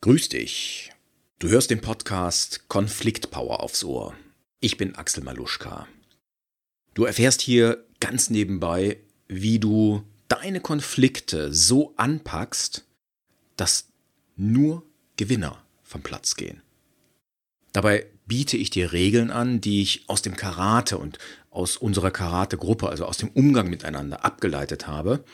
Grüß dich. Du hörst den Podcast Konfliktpower aufs Ohr. Ich bin Axel Maluschka. Du erfährst hier ganz nebenbei, wie du deine Konflikte so anpackst, dass nur Gewinner vom Platz gehen. Dabei biete ich dir Regeln an, die ich aus dem Karate und aus unserer Karate-Gruppe, also aus dem Umgang miteinander abgeleitet habe.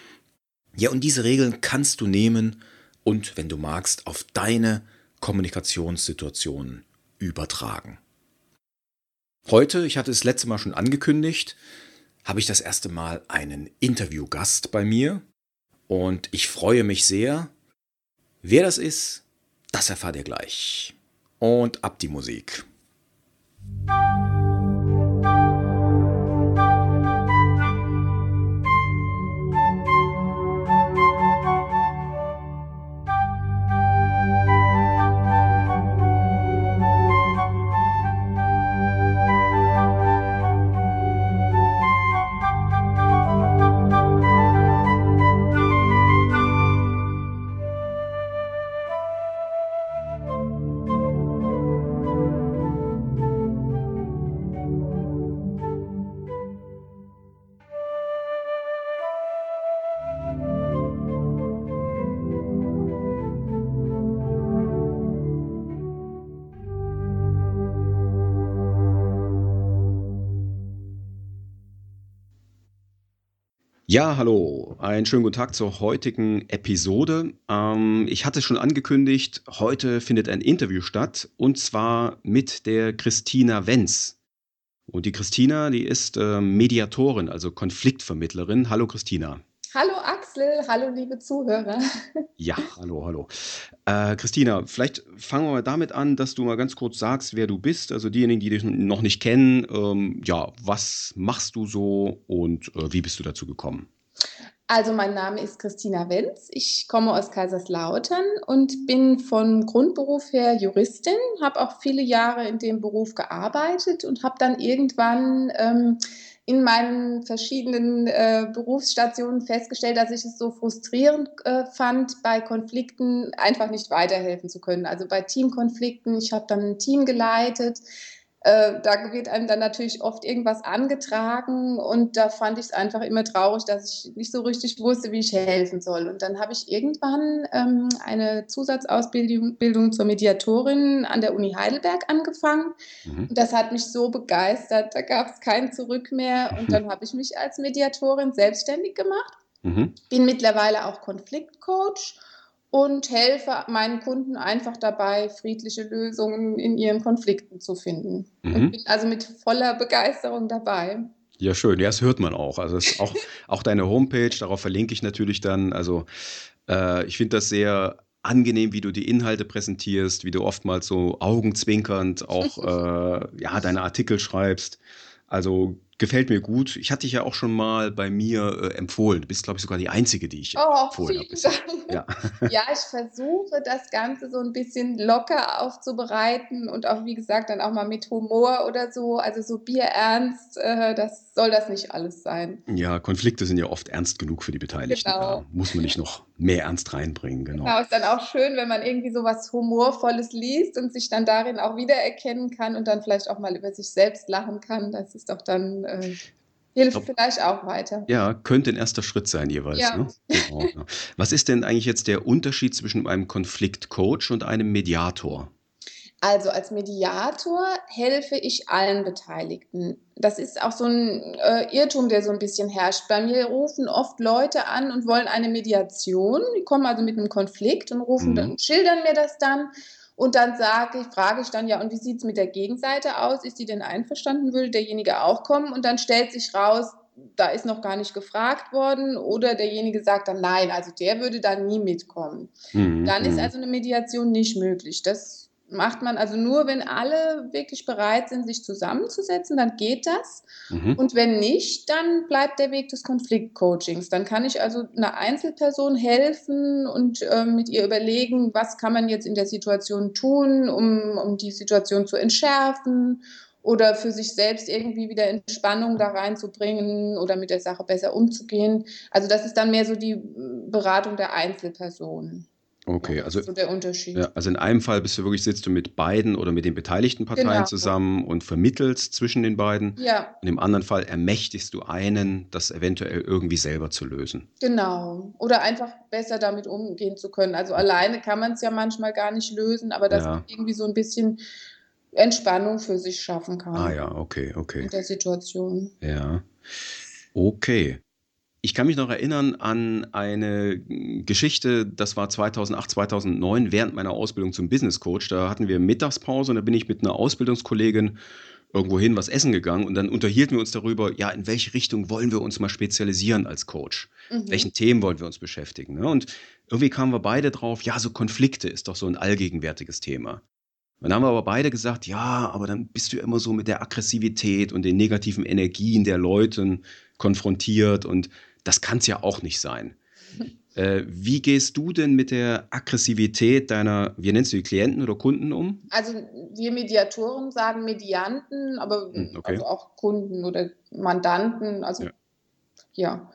Ja, und diese Regeln kannst du nehmen und, wenn du magst, auf deine Kommunikationssituationen übertragen. Heute, ich hatte es letzte Mal schon angekündigt, habe ich das erste Mal einen Interviewgast bei mir und ich freue mich sehr. Wer das ist, das erfahrt ihr gleich. Und ab die Musik. Ja, hallo, einen schönen guten Tag zur heutigen Episode. Ähm, ich hatte schon angekündigt, heute findet ein Interview statt und zwar mit der Christina Wenz. Und die Christina, die ist äh, Mediatorin, also Konfliktvermittlerin. Hallo Christina. Hallo Axel, hallo liebe Zuhörer. Ja, hallo, hallo. Äh, Christina, vielleicht fangen wir mal damit an, dass du mal ganz kurz sagst, wer du bist. Also diejenigen, die dich noch nicht kennen, ähm, ja, was machst du so und äh, wie bist du dazu gekommen? Also mein Name ist Christina Wenz, ich komme aus Kaiserslautern und bin von Grundberuf her Juristin, habe auch viele Jahre in dem Beruf gearbeitet und habe dann irgendwann ähm, in meinen verschiedenen äh, Berufsstationen festgestellt, dass ich es so frustrierend äh, fand, bei Konflikten einfach nicht weiterhelfen zu können. Also bei Teamkonflikten, ich habe dann ein Team geleitet, äh, da wird einem dann natürlich oft irgendwas angetragen und da fand ich es einfach immer traurig, dass ich nicht so richtig wusste, wie ich helfen soll. Und dann habe ich irgendwann ähm, eine Zusatzausbildung Bildung zur Mediatorin an der Uni Heidelberg angefangen. Mhm. Das hat mich so begeistert, da gab es kein Zurück mehr. Und dann habe ich mich als Mediatorin selbstständig gemacht. Mhm. Bin mittlerweile auch Konfliktcoach und helfe meinen Kunden einfach dabei, friedliche Lösungen in ihren Konflikten zu finden. Mhm. bin also mit voller Begeisterung dabei. Ja, schön. Ja, das hört man auch. Also auch, auch deine Homepage, darauf verlinke ich natürlich dann. Also äh, ich finde das sehr angenehm, wie du die Inhalte präsentierst, wie du oftmals so augenzwinkernd auch äh, ja, deine Artikel schreibst. Also gefällt mir gut. Ich hatte dich ja auch schon mal bei mir äh, empfohlen. Du bist, glaube ich, sogar die Einzige, die ich oh, empfohlen habe. Ja. ja, ich versuche das Ganze so ein bisschen locker aufzubereiten und auch, wie gesagt, dann auch mal mit Humor oder so. Also so bierernst, äh, das soll das nicht alles sein. Ja, Konflikte sind ja oft ernst genug für die Beteiligten. Genau. Da muss man nicht noch mehr Ernst reinbringen. Genau. genau, ist dann auch schön, wenn man irgendwie so was Humorvolles liest und sich dann darin auch wiedererkennen kann und dann vielleicht auch mal über sich selbst lachen kann. Das ist doch dann äh, hilft glaub, vielleicht auch weiter. Ja, könnte ein erster Schritt sein jeweils. Ja. Ne? Genau, ja. Was ist denn eigentlich jetzt der Unterschied zwischen einem Konfliktcoach und einem Mediator? Also als Mediator helfe ich allen Beteiligten. Das ist auch so ein äh, Irrtum, der so ein bisschen herrscht. Bei mir rufen oft Leute an und wollen eine Mediation. Die kommen also mit einem Konflikt und rufen mhm. dann, schildern mir das dann. Und dann sage ich, frage ich dann ja, und wie sieht es mit der Gegenseite aus? Ist die denn einverstanden? Würde derjenige auch kommen? Und dann stellt sich raus, da ist noch gar nicht gefragt worden oder derjenige sagt dann nein, also der würde da nie mitkommen. Mhm. Dann ist mhm. also eine Mediation nicht möglich. Das macht man also nur, wenn alle wirklich bereit sind, sich zusammenzusetzen, dann geht das. Mhm. Und wenn nicht, dann bleibt der Weg des Konfliktcoachings. Dann kann ich also einer Einzelperson helfen und äh, mit ihr überlegen, was kann man jetzt in der Situation tun, um, um die Situation zu entschärfen oder für sich selbst irgendwie wieder Entspannung da reinzubringen oder mit der Sache besser umzugehen. Also das ist dann mehr so die Beratung der Einzelperson. Okay, Ja, also, so der Unterschied. ja, also in einem Fall bist du wirklich, sitzt du mit beiden oder mit den beteiligten Parteien Genau. zusammen und vermittelst zwischen den beiden. Ja, Und im anderen Fall ermächtigst du einen, das eventuell irgendwie selber zu lösen. genau. Oder einfach besser damit umgehen zu können. Also alleine kann man es ja manchmal gar nicht lösen, aber dass Ja. man irgendwie so ein bisschen Entspannung für sich schaffen kann Ah ja, okay, okay. in der Situation. Ja. Okay. Ich kann mich noch erinnern an eine Geschichte, das war 2008, 2009, während meiner Ausbildung zum Business Coach. Da hatten wir Mittagspause und da bin ich mit einer Ausbildungskollegin irgendwo hin was essen gegangen und dann unterhielten wir uns darüber, ja, in welche Richtung wollen wir uns mal spezialisieren als Coach? Mhm. Welchen Themen wollen wir uns beschäftigen? Ne? Und irgendwie kamen wir beide drauf, ja, so Konflikte ist doch so ein allgegenwärtiges Thema. Und dann haben wir aber beide gesagt, ja, aber dann bist du immer so mit der Aggressivität und den negativen Energien der Leute konfrontiert und das kann es ja auch nicht sein. Äh, wie gehst du denn mit der Aggressivität deiner, wie nennst du die Klienten oder Kunden um? Also wir Mediatoren sagen Medianten, aber Hm, okay. also auch Kunden oder Mandanten, also Ja. ja.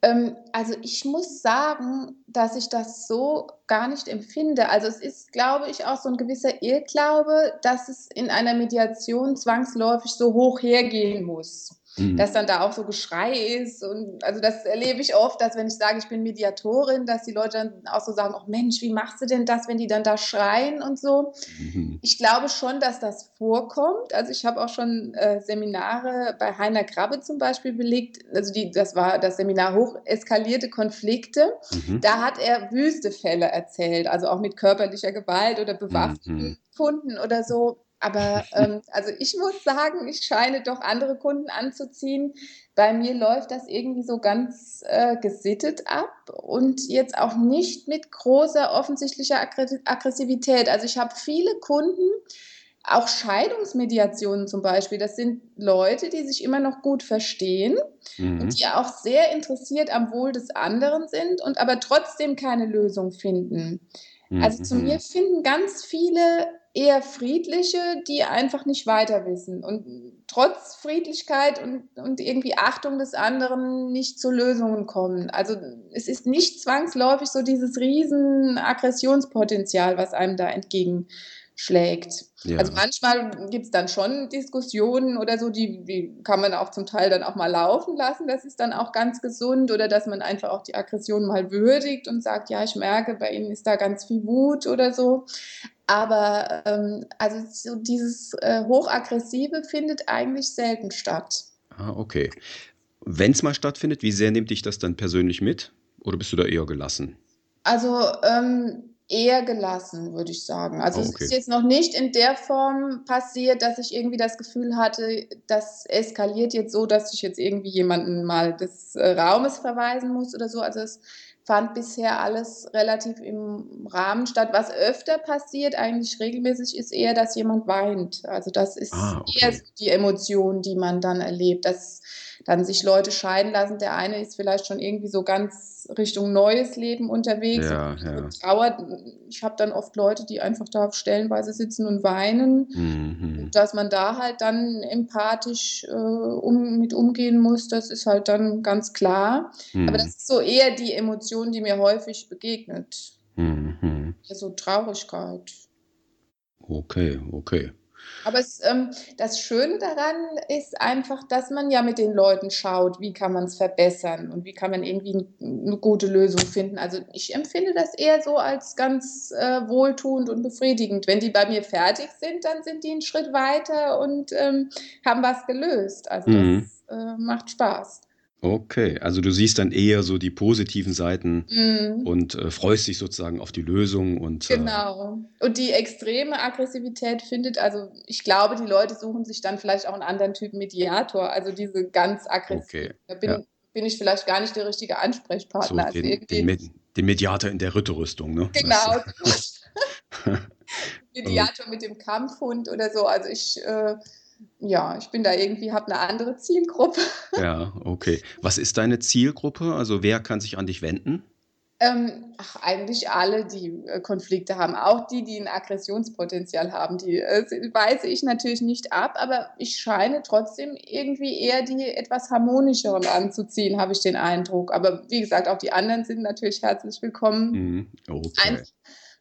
Ähm, also ich muss sagen, dass ich das so gar nicht empfinde. Also es ist, glaube ich, auch so ein gewisser Irrglaube, dass es in einer Mediation zwangsläufig so hoch hergehen muss. Mhm. dass dann da auch so Geschrei ist. Und also das erlebe ich oft, dass wenn ich sage, ich bin Mediatorin, dass die Leute dann auch so sagen, oh Mensch, wie machst du denn das, wenn die dann da schreien und so. Mhm. Ich glaube schon, dass das vorkommt. Also ich habe auch schon äh, Seminare bei Heiner Krabbe zum Beispiel belegt. Also die, das war das Seminar hoch eskalierte Konflikte. Mhm. Da hat er wüste Fälle erzählt, also auch mit körperlicher Gewalt oder bewaffneten Mhm. Kunden oder so. Aber ähm, also ich muss sagen, ich scheine doch andere Kunden anzuziehen. Bei mir läuft das irgendwie so ganz äh, gesittet ab und jetzt auch nicht mit großer offensichtlicher Aggre- Aggressivität. Also ich habe viele Kunden, auch Scheidungsmediationen zum Beispiel. Das sind Leute, die sich immer noch gut verstehen Mhm. und die auch sehr interessiert am Wohl des anderen sind und aber trotzdem keine Lösung finden. Also zu Mhm. mir finden ganz viele eher friedliche, die einfach nicht weiter wissen und trotz Friedlichkeit und, und irgendwie Achtung des anderen nicht zu Lösungen kommen. Also es ist nicht zwangsläufig so dieses riesen Aggressionspotenzial, was einem da entgegenschlägt. Ja. Also manchmal gibt es dann schon Diskussionen oder so, die, die kann man auch zum Teil dann auch mal laufen lassen. Das ist dann auch ganz gesund oder dass man einfach auch die Aggression mal würdigt und sagt, ja, ich merke, bei Ihnen ist da ganz viel Wut oder so. Aber ähm, also so dieses äh, Hochaggressive findet eigentlich selten statt. Ah, okay. Wenn es mal stattfindet, wie sehr nimmt dich das dann persönlich mit? Oder bist du da eher gelassen? Also ähm, eher gelassen, würde ich sagen. Also Oh, es okay. ist jetzt noch nicht in der Form passiert, dass ich irgendwie das Gefühl hatte, das eskaliert jetzt so, dass ich jetzt irgendwie jemanden mal des äh, Raumes verweisen muss oder so. Also es fand bisher alles relativ im Rahmen statt. Was öfter passiert, eigentlich regelmäßig, ist eher, dass jemand weint. Also das ist Ah, okay. eher die Emotion, die man dann erlebt, dass dann sich Leute scheiden lassen. Der eine ist vielleicht schon irgendwie so ganz Richtung neues Leben unterwegs. Ja, und ja. trauert. Ich habe dann oft Leute, die einfach da stellenweise sitzen und weinen. Mhm. Dass man da halt dann empathisch äh, um, mit umgehen muss, das ist halt dann ganz klar. Aber das Mhm. ist so eher die Emotion, die mir häufig begegnet. Mhm. Ja, so Traurigkeit. Okay, okay. Aber es, ähm, das Schöne daran ist einfach, dass man ja mit den Leuten schaut, wie kann man es verbessern und wie kann man irgendwie eine gute Lösung finden. Also ich empfinde das eher so als ganz äh, wohltuend und befriedigend. Wenn die bei mir fertig sind, dann sind die einen Schritt weiter und ähm, haben was gelöst. Also Mhm. das äh, macht Spaß. Okay, also du siehst dann eher so die positiven Seiten Mhm. und äh, freust dich sozusagen auf die Lösung und äh, Genau. Und die extreme Aggressivität findet, also ich glaube, die Leute suchen sich dann vielleicht auch einen anderen Typ Mediator, also diese ganz aggressiv. okay. Da bin, Ja. bin ich vielleicht gar nicht der richtige So Ansprechpartner. Also den, irgendwie, den, Med- den Mediator in der Ritterrüstung, ne? genau. Mediator mit dem Kampfhund oder so. Also ich, äh, ja, ich bin da irgendwie, habe eine andere Zielgruppe. ja, okay. Was ist deine Zielgruppe? Also wer kann sich an dich wenden? Ähm, ach, eigentlich alle, die äh, Konflikte haben, auch die, die ein Aggressionspotenzial haben, die äh, weise ich natürlich nicht ab, aber ich scheine trotzdem irgendwie eher die etwas harmonischeren anzuziehen, habe ich den Eindruck. Aber wie gesagt, auch die anderen sind natürlich herzlich willkommen. Mhm. Okay. Einfach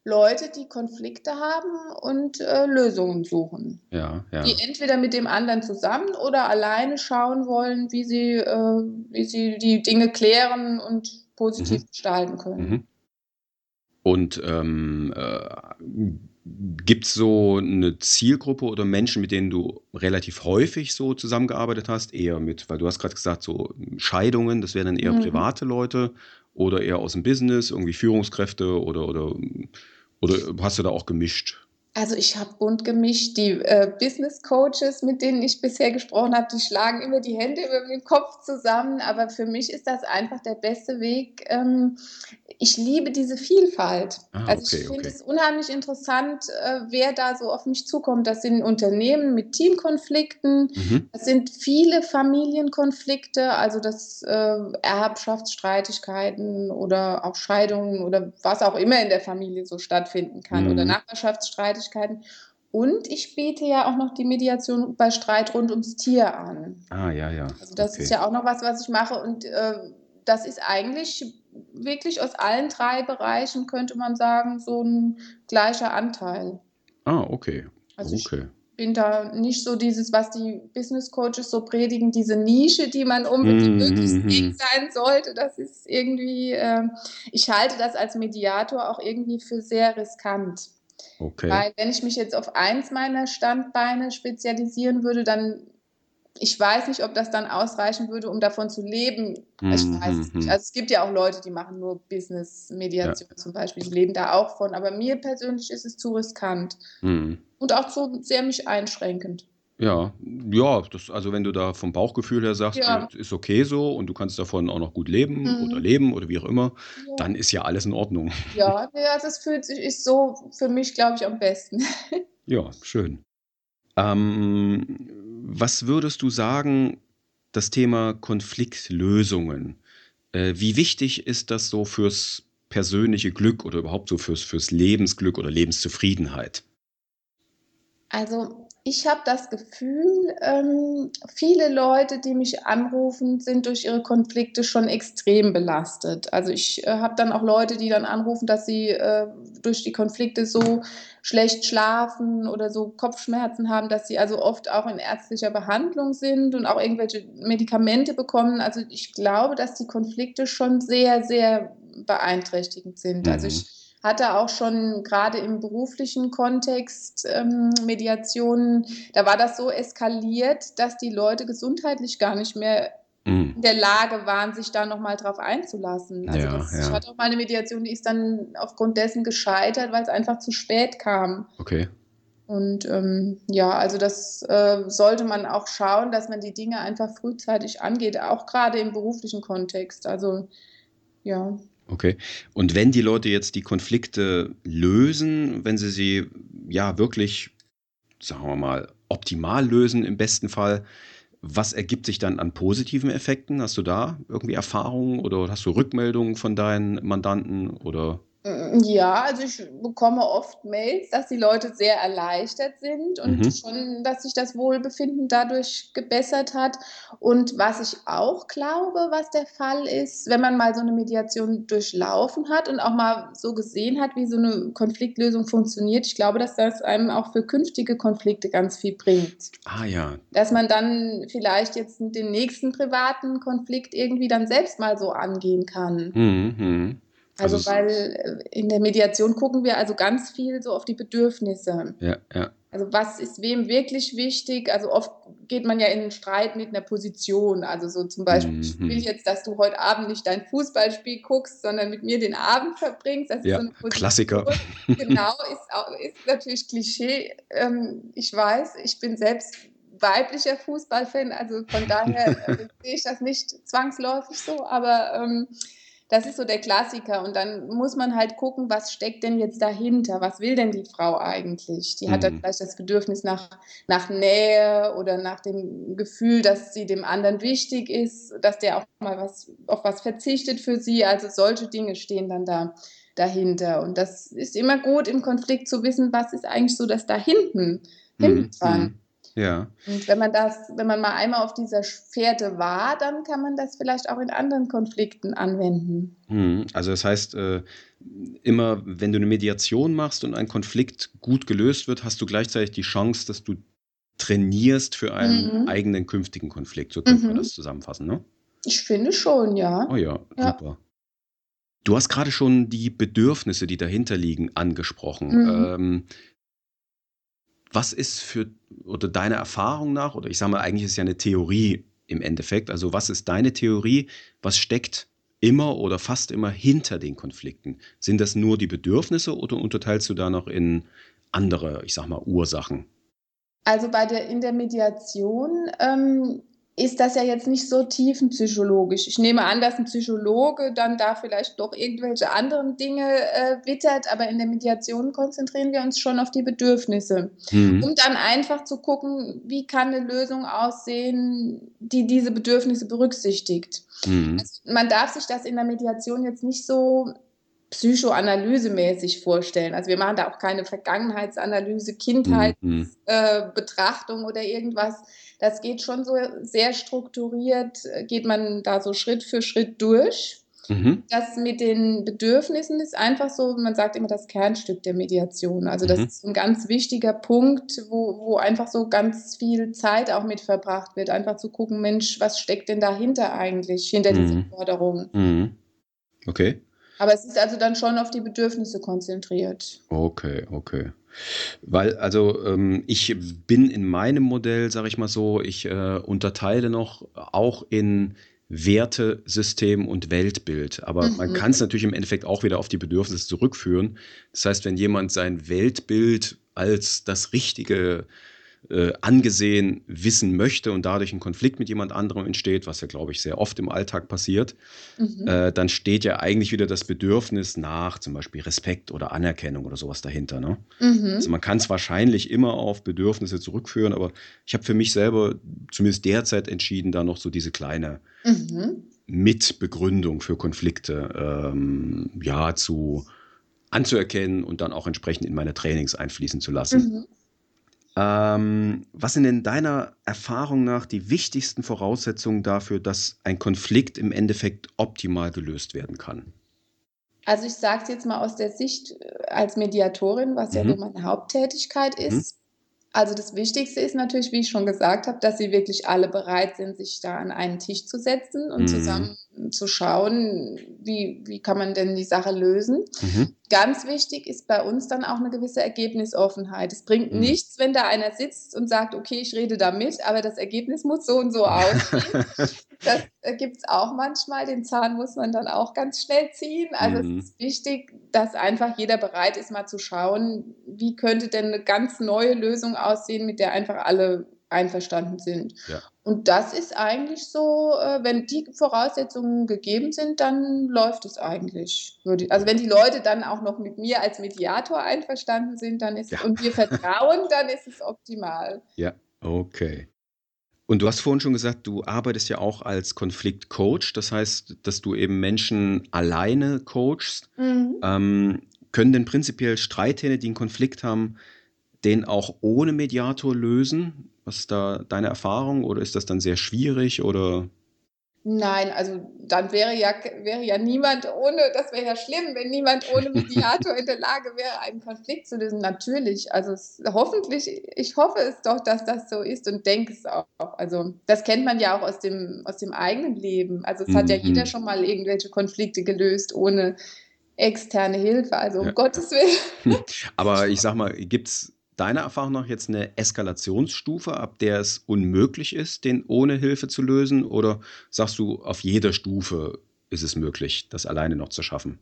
Leute, die Konflikte haben und äh, Lösungen suchen. Ja, ja. Die entweder mit dem anderen zusammen oder alleine schauen wollen, wie sie, äh, wie sie die Dinge klären und positiv Mhm. gestalten können. Mhm. Und ähm, äh, gibt es so eine Zielgruppe oder Menschen, mit denen du relativ häufig so zusammengearbeitet hast? Eher mit, weil du hast gerade gesagt, so Scheidungen, das wären dann eher Mhm. private Leute oder eher aus dem Business, irgendwie Führungskräfte oder, oder, oder hast du da auch gemischt? Also ich habe bunt gemischt. Die äh, Business Coaches, mit denen ich bisher gesprochen habe, die schlagen immer die Hände über den Kopf zusammen. Aber für mich ist das einfach der beste Weg. Ähm, ich liebe diese Vielfalt. Ah, also okay, ich finde okay. es unheimlich interessant, äh, wer da so auf mich zukommt. Das sind Unternehmen mit Teamkonflikten. Mhm. Es sind viele Familienkonflikte, also das äh, Erbschaftsstreitigkeiten oder auch Scheidungen oder was auch immer in der Familie so stattfinden kann oder Mhm. Nachbarschaftsstreitigkeiten. Und ich biete ja auch noch die Mediation bei Streit rund ums Tier an. Ah, ja, ja. Also das ist Okay. ja auch noch was, was ich mache und äh, das ist eigentlich wirklich aus allen drei Bereichen, könnte man sagen, so ein gleicher Anteil. Ah, okay. Also ich Okay. bin da nicht so dieses, was die Business Coaches so predigen, diese Nische, die man unbedingt möglichst Mhm, eng mhm. sein sollte. Das ist irgendwie, ähm, ich halte das als Mediator auch irgendwie für sehr riskant. Okay. Weil wenn ich mich jetzt auf eins meiner Standbeine spezialisieren würde, dann, ich weiß nicht, ob das dann ausreichen würde, um davon zu leben. Ich weiß es nicht. Mhm. Also es gibt ja auch Leute, die machen nur Ja. Business-Mediation zum Beispiel, die leben da auch von. Aber mir persönlich ist es zu riskant Mhm. und auch zu sehr mich einschränkend. Ja, ja, das, also wenn du da vom Bauchgefühl her sagst, Ja. äh, ist okay so und du kannst davon auch noch gut leben oder Mhm. leben oder wie auch immer, Ja. dann ist ja alles in Ordnung. Ja, ne, also es fühlt sich ist so für mich, glaube ich, am besten. Ja, schön. Ähm, was würdest du sagen, das Thema Konfliktlösungen? Äh, wie wichtig ist das so fürs persönliche Glück oder überhaupt so fürs, fürs Lebensglück oder Lebenszufriedenheit? Also ich habe das Gefühl, ähm, viele Leute, die mich anrufen, sind durch ihre Konflikte schon extrem belastet. Also ich äh, habe dann auch Leute, die dann anrufen, dass sie äh, durch die Konflikte so schlecht schlafen oder so Kopfschmerzen haben, dass sie also oft auch in ärztlicher Behandlung sind und auch irgendwelche Medikamente bekommen. Also ich glaube, dass die Konflikte schon sehr, sehr beeinträchtigend sind. Also Mhm. ich hatte auch schon gerade im beruflichen Kontext ähm, Mediationen, da war das so eskaliert, dass die Leute gesundheitlich gar nicht mehr Mhm. in der Lage waren, sich da nochmal drauf einzulassen. Also Ja, das, ich ja. hatte auch mal eine Mediation, die ist dann aufgrund dessen gescheitert, weil es einfach zu spät kam. Okay. Und ähm, ja, also das äh, sollte man auch schauen, dass man die Dinge einfach frühzeitig angeht, auch gerade im beruflichen Kontext. Also ja. Okay. Und wenn die Leute jetzt die Konflikte lösen, wenn sie sie ja wirklich, sagen wir mal, optimal lösen im besten Fall, was ergibt sich dann an positiven Effekten? Hast du da irgendwie Erfahrungen oder hast du Rückmeldungen von deinen Mandanten oder? Ja, also ich bekomme oft Mails, dass die Leute sehr erleichtert sind und Mhm. schon, dass sich das Wohlbefinden dadurch gebessert hat. Und was ich auch glaube, was der Fall ist, wenn man mal so eine Mediation durchlaufen hat und auch mal so gesehen hat, wie so eine Konfliktlösung funktioniert, ich glaube, dass das einem auch für künftige Konflikte ganz viel bringt. Ah ja, Dass man dann vielleicht jetzt den nächsten privaten Konflikt irgendwie dann selbst mal so angehen kann. mhm. Also, Also weil äh, in der Mediation gucken wir also ganz viel so auf die Bedürfnisse. Ja, ja. Also was ist wem wirklich wichtig? Also oft geht man ja in einen Streit mit einer Position. Also so zum Beispiel, ich Mhm. will jetzt, dass du heute Abend nicht dein Fußballspiel guckst, sondern mit mir den Abend verbringst. Das ist Ja, so. Klassiker. Genau, ist, auch, ist natürlich Klischee. Ähm, ich weiß, ich bin selbst weiblicher Fußballfan, also von daher äh, sehe ich das nicht zwangsläufig so, aber ähm, das ist so der Klassiker. Und dann muss man halt gucken, was steckt denn jetzt dahinter? Was will denn die Frau eigentlich? Die hat dann Mhm. vielleicht das Bedürfnis nach, nach Nähe oder nach dem Gefühl, dass sie dem anderen wichtig ist, dass der auch mal was, auf was verzichtet für sie. Also solche Dinge stehen dann da dahinter. Und das ist immer gut im Konflikt zu wissen, was ist eigentlich so das da hinten, hinten Mhm. dran. Mhm. Ja. Und wenn man das, wenn man mal einmal auf dieser Fährte war, dann kann man das vielleicht auch in anderen Konflikten anwenden. Mhm. Also das heißt, äh, immer wenn du eine Mediation machst und ein Konflikt gut gelöst wird, hast du gleichzeitig die Chance, dass du trainierst für einen Mhm. eigenen künftigen Konflikt. So könnte man Mhm. das zusammenfassen, ne? Ich finde schon, ja. Oh ja, Ja. super. Du hast gerade schon die Bedürfnisse, die dahinter liegen, angesprochen. Mhm. Ähm, was ist für oder deiner Erfahrung nach, oder ich sage mal, eigentlich ist ja eine Theorie im Endeffekt, also was ist deine Theorie, was steckt immer oder fast immer hinter den Konflikten? Sind das nur die Bedürfnisse oder unterteilst du da noch in andere, ich sag mal, Ursachen? Also bei der, in der Mediation ähm, ist das ja jetzt nicht so tiefenpsychologisch. Ich nehme an, dass ein Psychologe dann da vielleicht doch irgendwelche anderen Dinge äh, wittert, aber in der Mediation konzentrieren wir uns schon auf die Bedürfnisse, Mhm. um dann einfach zu gucken, wie kann eine Lösung aussehen, die diese Bedürfnisse berücksichtigt. Mhm. Also man darf sich das in der Mediation jetzt nicht so psychoanalysemäßig vorstellen. Also wir machen da auch keine Vergangenheitsanalyse, Mhm. Kindheitsbetrachtung oder irgendwas. Das geht schon so sehr strukturiert, äh, geht man da so Schritt für Schritt durch. Mhm. Das mit den Bedürfnissen ist einfach so, man sagt immer das Kernstück der Mediation. Also das Mhm. ist ein ganz wichtiger Punkt, wo, wo einfach so ganz viel Zeit auch mit verbracht wird, einfach zu gucken, Mensch, was steckt denn dahinter eigentlich, hinter dieser Mhm. Forderung? Mhm. Okay. Aber es ist also dann schon auf die Bedürfnisse konzentriert. Okay, okay. Weil, also ähm, ich bin in meinem Modell, sage ich mal so, ich äh, unterteile noch auch in Wertesystem und Weltbild. Aber man Mhm. kann es natürlich im Endeffekt auch wieder auf die Bedürfnisse zurückführen. Das heißt, wenn jemand sein Weltbild als das Richtige äh, angesehen wissen möchte und dadurch ein Konflikt mit jemand anderem entsteht, was ja, glaube ich, sehr oft im Alltag passiert, Mhm. äh, dann steht ja eigentlich wieder das Bedürfnis nach zum Beispiel Respekt oder Anerkennung oder sowas dahinter. Ne? Mhm. Also man kann es wahrscheinlich immer auf Bedürfnisse zurückführen, aber ich habe für mich selber zumindest derzeit entschieden, da noch so diese kleine Mhm. Mitbegründung für Konflikte ähm, ja zu anzuerkennen und dann auch entsprechend in meine Trainings einfließen zu lassen. Mhm. Ähm, was sind denn deiner Erfahrung nach die wichtigsten Voraussetzungen dafür, dass ein Konflikt im Endeffekt optimal gelöst werden kann? Also ich sage es jetzt mal aus der Sicht äh, als Mediatorin, was ja Mhm. so meine Haupttätigkeit Mhm. ist. Also das Wichtigste ist natürlich, wie ich schon gesagt habe, dass sie wirklich alle bereit sind, sich da an einen Tisch zu setzen und Mhm. zusammen zu schauen, wie, wie kann man denn die Sache lösen. Mhm. Ganz wichtig ist bei uns dann auch eine gewisse Ergebnisoffenheit. Es bringt Mhm. nichts, wenn da einer sitzt und sagt, okay, ich rede da mit, aber das Ergebnis muss so und so aussehen. Das gibt es auch manchmal. Den Zahn muss man dann auch ganz schnell ziehen. Also Mhm. es ist wichtig, dass einfach jeder bereit ist, mal zu schauen, wie könnte denn eine ganz neue Lösung aussehen, mit der einfach alle einverstanden sind. Ja. Und das ist eigentlich so, äh, wenn die Voraussetzungen gegeben sind, dann läuft es eigentlich. Also wenn die Leute dann auch noch mit mir als Mediator einverstanden sind, dann ist Ja. und wir vertrauen, dann ist es optimal. Ja, okay. Und du hast vorhin schon gesagt, du arbeitest ja auch als Konfliktcoach. Das heißt, dass du eben Menschen alleine coachst. Mhm. Ähm, können denn prinzipiell Streithähne, die einen Konflikt haben, den auch ohne Mediator lösen? Was ist da deine Erfahrung? Oder ist das dann sehr schwierig? Oder Nein, also dann wäre ja, wäre ja niemand ohne, das wäre ja schlimm, wenn niemand ohne Mediator in der Lage wäre, einen Konflikt zu lösen. Natürlich, also es, hoffentlich, ich hoffe es doch, dass das so ist und denke es auch. Also das kennt man ja auch aus dem, aus dem eigenen Leben. Also es hat ja Mhm. jeder schon mal irgendwelche Konflikte gelöst ohne externe Hilfe. Also um Ja. Gottes Willen. Aber ich sag mal, gibt es deiner Erfahrung nach jetzt eine Eskalationsstufe, ab der es unmöglich ist, den ohne Hilfe zu lösen? Oder sagst du, auf jeder Stufe ist es möglich, das alleine noch zu schaffen?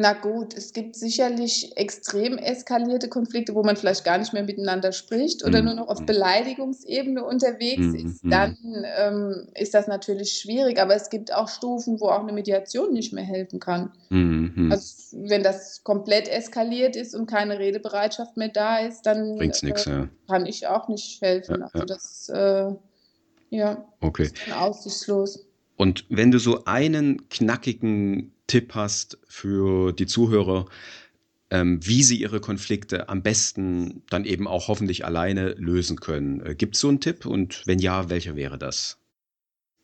Na gut, es gibt sicherlich extrem eskalierte Konflikte, wo man vielleicht gar nicht mehr miteinander spricht oder nur noch auf Mhm. Beleidigungsebene unterwegs Mhm. ist. Mhm. Dann ähm, ist das natürlich schwierig, aber es gibt auch Stufen, wo auch eine Mediation nicht mehr helfen kann. Mhm. Mhm. Also wenn das komplett eskaliert ist und keine Redebereitschaft mehr da ist, dann Bringt's nix, äh, ja. kann ich auch nicht helfen. Ja, Also das äh, ja, Okay. ist aussichtslos. Und wenn du so einen knackigen Tipp hast für die Zuhörer, ähm, wie sie ihre Konflikte am besten dann eben auch hoffentlich alleine lösen können, äh, gibt es so einen Tipp? Und wenn ja, welcher wäre das?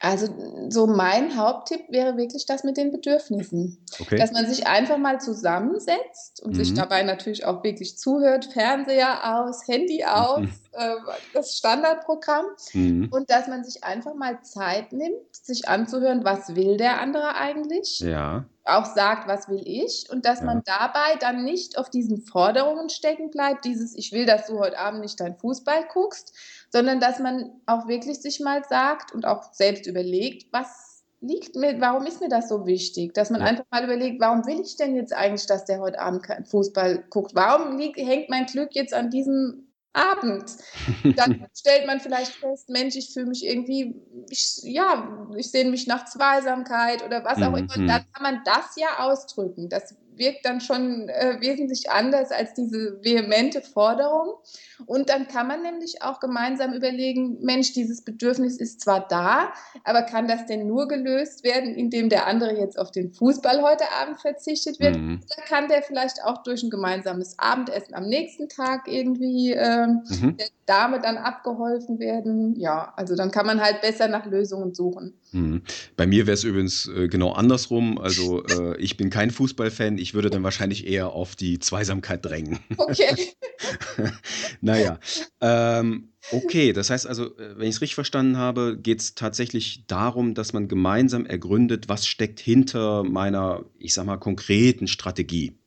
Also so mein Haupttipp wäre wirklich das mit den Bedürfnissen. Okay. Dass man sich einfach mal zusammensetzt und sich Mhm. dabei natürlich auch wirklich zuhört, Fernseher aus, Handy aus, Mhm. äh, das Standardprogramm. Mhm. Und dass man sich einfach mal Zeit nimmt, sich anzuhören, was will der andere eigentlich? Ja. Auch sagt, was will ich? Und dass Ja. man dabei dann nicht auf diesen Forderungen stecken bleibt, dieses, ich will, dass du heute Abend nicht dein Fußball guckst, sondern dass man auch wirklich sich mal sagt und auch selbst überlegt, was liegt mir, warum ist mir das so wichtig? Dass man Ja. einfach mal überlegt, warum will ich denn jetzt eigentlich, dass der heute Abend Fußball guckt? Warum liegt, hängt mein Glück jetzt an diesem Abend? Dann stellt man vielleicht fest, Mensch, ich fühle mich irgendwie, ich, ja, ich sehne mich nach Zweisamkeit oder was auch Mhm, immer. mhm. Und dann kann man das ja ausdrücken. Das wirkt dann schon äh, wesentlich anders als diese vehemente Forderung. Und dann kann man nämlich auch gemeinsam überlegen, Mensch, dieses Bedürfnis ist zwar da, aber kann das denn nur gelöst werden, indem der andere jetzt auf den Fußball heute Abend verzichtet wird? Mhm. Oder kann der vielleicht auch durch ein gemeinsames Abendessen am nächsten Tag irgendwie ähm, Mhm. Dame dann abgeholfen werden? Ja, also dann kann man halt besser nach Lösungen suchen. Mhm. Bei mir wäre es übrigens äh, genau andersrum. Also äh, ich bin kein Fußballfan. Ich würde dann wahrscheinlich eher auf die Zweisamkeit drängen. Okay. Naja, ähm, okay, das heißt also, äh, wenn ich es richtig verstanden habe, geht es tatsächlich darum, dass man gemeinsam ergründet, was steckt hinter meiner, ich sag mal, konkreten Strategie.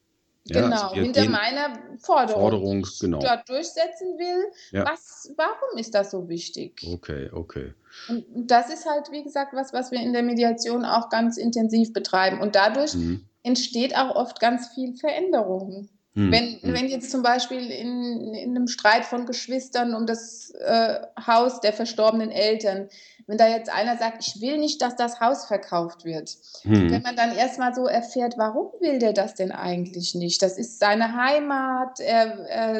Ja, genau, also hinter meiner Forderung, Forderung, die ich genau. dort durchsetzen will. Ja. Was, warum ist das so wichtig? Okay, okay. Und das ist halt, wie gesagt, was, was wir in der Mediation auch ganz intensiv betreiben. Und dadurch Mhm. entsteht auch oft ganz viel Veränderung. Mhm. Wenn, Mhm. wenn jetzt zum Beispiel in, in einem Streit von Geschwistern um das äh, Haus der verstorbenen Eltern, wenn da jetzt einer sagt, ich will nicht, dass das Haus verkauft wird, wenn Mhm. man dann erstmal so erfährt, warum will der das denn eigentlich nicht? Das ist seine Heimat, er, er,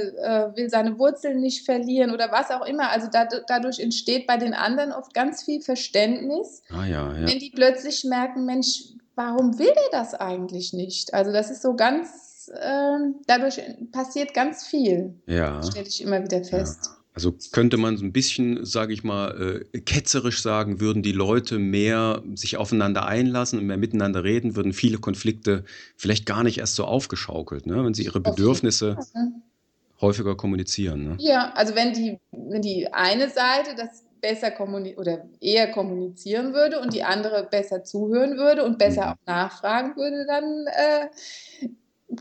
äh, will seine Wurzeln nicht verlieren oder was auch immer. Also dad- dadurch entsteht bei den anderen oft ganz viel Verständnis, Ah ja, ja. wenn die plötzlich merken, Mensch, warum will der das eigentlich nicht? Also das ist so ganz, ähm, dadurch passiert ganz viel, Ja. stelle ich immer wieder fest. Also könnte man so ein bisschen, sage ich mal, äh, ketzerisch sagen, würden die Leute mehr sich aufeinander einlassen und mehr miteinander reden, würden viele Konflikte vielleicht gar nicht erst so aufgeschaukelt, ne? wenn sie ihre Bedürfnisse Fall. häufiger kommunizieren. Ne? Ja, also wenn die, wenn die eine Seite das besser kommunizieren oder eher kommunizieren würde und die andere besser zuhören würde und besser Mhm. auch nachfragen würde, dann äh,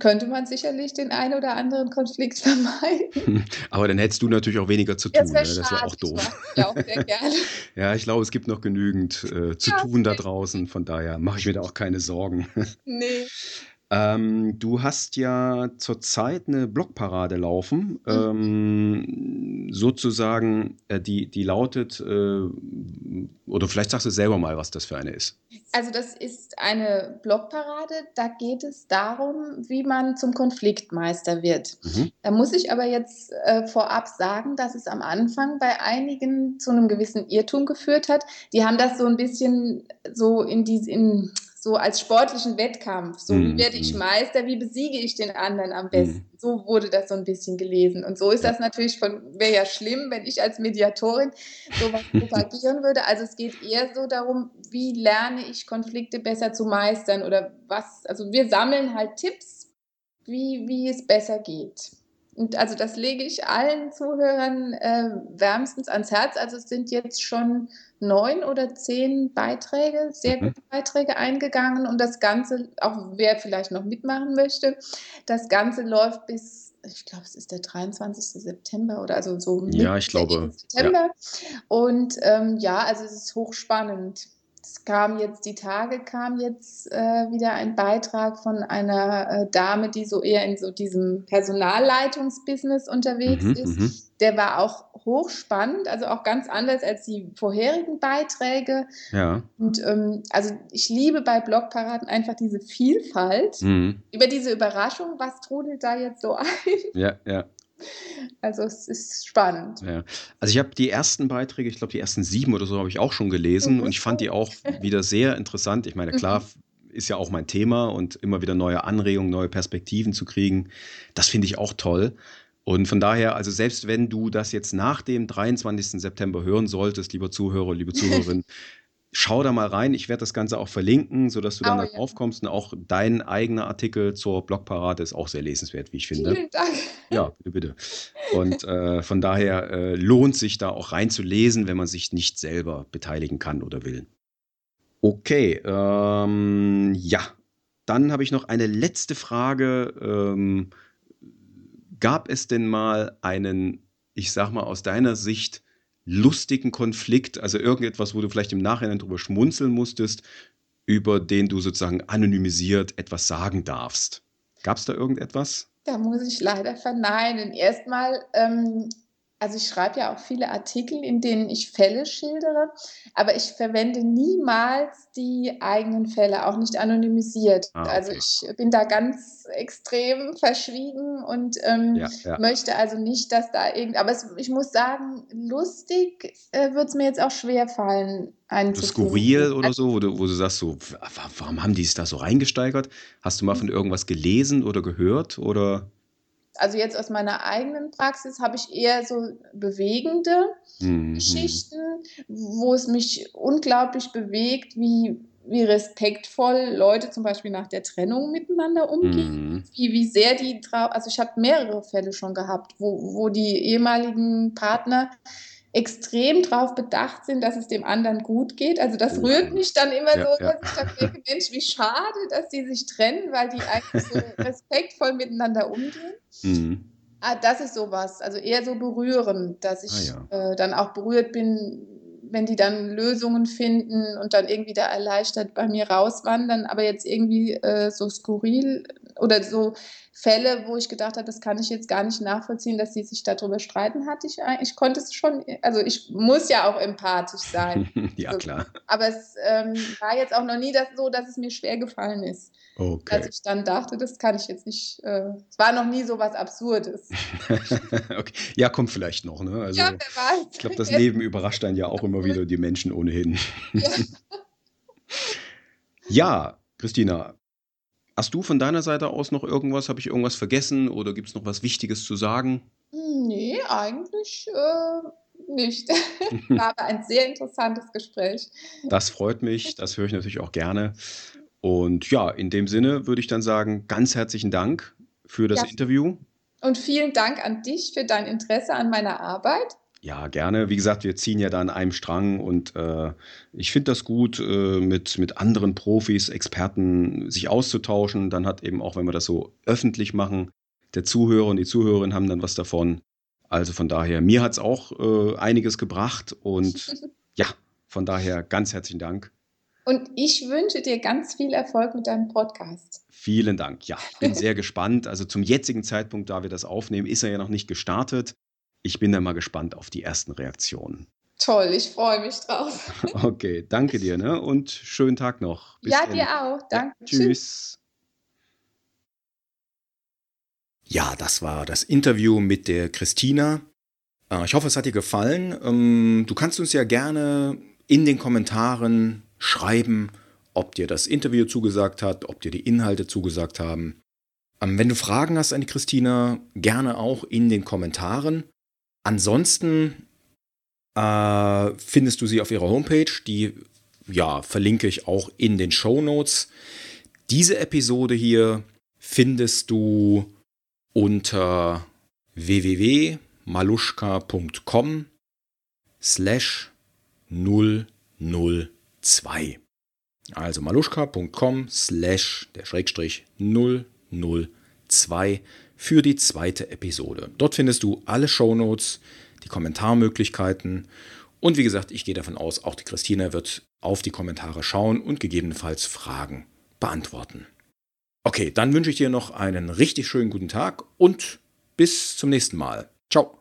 könnte man sicherlich den einen oder anderen Konflikt vermeiden. Aber dann hättest du natürlich auch weniger zu tun. Das Ne? wäre Das wäre schade. auch Ich doof. ja auch sehr gerne. Ja, ich glaube, es gibt noch genügend äh, zu Ja, tun da draußen. Von daher mache ich mir da auch keine Sorgen. Nee. Ähm, du hast ja zurzeit eine Blogparade laufen, ähm, sozusagen, äh, die, die lautet, äh, oder vielleicht sagst du selber mal, was das für eine ist. Also das ist eine Blogparade, da geht es darum, wie man zum Konfliktmeister wird. Mhm. Da muss ich aber jetzt äh, vorab sagen, dass es am Anfang bei einigen zu einem gewissen Irrtum geführt hat. Die haben das so ein bisschen so in die, in, so als sportlichen Wettkampf. So, wie Mhm, werde ich mhm. Meister, wie besiege ich den anderen am besten? So wurde das so ein bisschen gelesen. Und so ist das natürlich von, wäre ja schlimm, wenn ich als Mediatorin sowas propagieren würde. Also es geht eher so darum, wie lerne ich Konflikte besser zu meistern oder was, also wir sammeln halt Tipps, wie, wie es besser geht. Und also das lege ich allen Zuhörern äh, wärmstens ans Herz. Also es sind jetzt schon neun oder zehn Beiträge, sehr Mhm. gute Beiträge eingegangen und das Ganze, auch wer vielleicht noch mitmachen möchte, das Ganze läuft bis, ich glaube, es ist der 23. September oder also so Ja, ich glaube, September. Und ähm, ja, also es ist hochspannend. Es kam jetzt die Tage, kam jetzt äh, wieder ein Beitrag von einer äh, Dame, die so eher in so diesem Personalleitungsbusiness unterwegs Mhm, ist. mhm. Der war auch hochspannend, also auch ganz anders als die vorherigen Beiträge. Ja. Und ähm, also ich liebe bei Blogparaden einfach diese Vielfalt. Mhm. Über diese Überraschung, was trudelt da jetzt so ein? Ja, ja. Also es ist spannend. Ja. Also ich habe die ersten Beiträge, ich glaube die ersten sieben oder so habe ich auch schon gelesen Mhm. und ich fand die auch wieder sehr interessant. Ich meine, klar, ist ja auch mein Thema und immer wieder neue Anregungen, neue Perspektiven zu kriegen, das finde ich auch toll. Und von daher, also selbst wenn du das jetzt nach dem 23. September hören solltest, lieber Zuhörer, liebe Zuhörerin, schau da mal rein. Ich werde das Ganze auch verlinken, sodass du dann Oh, da ja. drauf kommst. Und auch dein eigener Artikel zur Blogparade ist auch sehr lesenswert, wie ich finde. Vielen Dank. Ja, bitte, bitte. Und äh, von daher äh, lohnt sich da auch reinzulesen, wenn man sich nicht selber beteiligen kann oder will. Okay, ähm, ja. Dann habe ich noch eine letzte Frage. Ähm, gab es denn mal einen, ich sag mal aus deiner Sicht, lustigen Konflikt, also irgendetwas, wo du vielleicht im Nachhinein drüber schmunzeln musstest, über den du sozusagen anonymisiert etwas sagen darfst? Gab es da irgendetwas? Da muss ich leider verneinen. Erstmal, ähm, also ich schreibe ja auch viele Artikel, in denen ich Fälle schildere, aber ich verwende niemals die eigenen Fälle, auch nicht anonymisiert. Ah, Also okay. ich bin da ganz extrem verschwiegen und ähm, Ja, ja. möchte also nicht, dass da irgend. Aber es, ich muss sagen, lustig äh, wird es mir jetzt auch schwer fallen, So skurril oder so, wo du, wo du sagst, so, warum haben die es da so reingesteigert? Hast du mal von irgendwas gelesen oder gehört? Oder? Also jetzt aus meiner eigenen Praxis habe ich eher so bewegende Mhm. Geschichten, wo es mich unglaublich bewegt, wie, wie respektvoll Leute zum Beispiel nach der Trennung miteinander umgehen. Mhm. Wie, wie sehr die also ich habe mehrere Fälle schon gehabt, wo, wo die ehemaligen Partner extrem darauf bedacht sind, dass es dem anderen gut geht. Also das Oh. rührt mich dann immer Ja, so, ja. dass ich dann denke, Mensch, wie schade, dass die sich trennen, weil die eigentlich so respektvoll miteinander umgehen. Mhm. Ah, das ist sowas, also eher so berührend, dass ich Ah, äh, dann auch berührt bin, wenn die dann Lösungen finden und dann irgendwie da erleichtert bei mir rauswandern, aber jetzt irgendwie äh, so skurril oder so Fälle, wo ich gedacht habe, das kann ich jetzt gar nicht nachvollziehen, dass sie sich darüber streiten, hatte ich eigentlich, ich konnte es schon, also ich muss ja auch empathisch sein, ja, So. klar. aber es ähm, war jetzt auch noch nie das so, dass es mir schwer gefallen ist, Okay. dass ich dann dachte, das kann ich jetzt nicht, äh, es war noch nie so was Absurdes. okay. Ja, kommt vielleicht noch, ne? Also, ja, wer weiß. ich glaube, das Leben überrascht einen ja auch immer wieder die Menschen ohnehin. Ja. Ja, Christina, hast du von deiner Seite aus noch irgendwas? Habe ich irgendwas vergessen oder gibt es noch was Wichtiges zu sagen? Nee, eigentlich äh, nicht. War aber ein sehr interessantes Gespräch. Das freut mich, das höre ich natürlich auch gerne. Und ja, in dem Sinne würde ich dann sagen, ganz herzlichen Dank für das Ja. Interview. Und vielen Dank an dich für dein Interesse an meiner Arbeit. Ja, gerne. Wie gesagt, wir ziehen ja da an einem Strang und äh, ich finde das gut, äh, mit, mit anderen Profis, Experten sich auszutauschen. Dann hat eben auch, wenn wir das so öffentlich machen, der Zuhörer und die Zuhörerin haben dann was davon. Also von daher, mir hat es auch äh, einiges gebracht und ja, von daher ganz herzlichen Dank. Und ich wünsche dir ganz viel Erfolg mit deinem Podcast. Vielen Dank. Ja, ich bin sehr gespannt. Also zum jetzigen Zeitpunkt, da wir das aufnehmen, ist er ja noch nicht gestartet. Ich bin dann mal gespannt auf die ersten Reaktionen. Toll, ich freue mich drauf. Okay, danke dir ne? und schönen Tag noch. Bis ja, dann. dir auch. Danke. Ja, tschüss. Ja, das war das Interview mit der Christina. Äh, Ich hoffe, es hat dir gefallen. Ähm, Du kannst uns ja gerne in den Kommentaren schreiben, ob dir das Interview zugesagt hat, ob dir die Inhalte zugesagt haben. Ähm, Wenn du Fragen hast an die Christina, gerne auch in den Kommentaren. Ansonsten äh, findest du sie auf ihrer Homepage, die ja, verlinke ich auch in den Show Notes. Diese Episode hier findest du unter www.maluschka.com slash 002. Also maluschka.com slash der Schrägstrich 002 für die zweite Episode. Dort findest du alle Shownotes, die Kommentarmöglichkeiten und wie gesagt, ich gehe davon aus, auch die Christina wird auf die Kommentare schauen und gegebenenfalls Fragen beantworten. Okay, dann wünsche ich dir noch einen richtig schönen guten Tag und bis zum nächsten Mal. Ciao.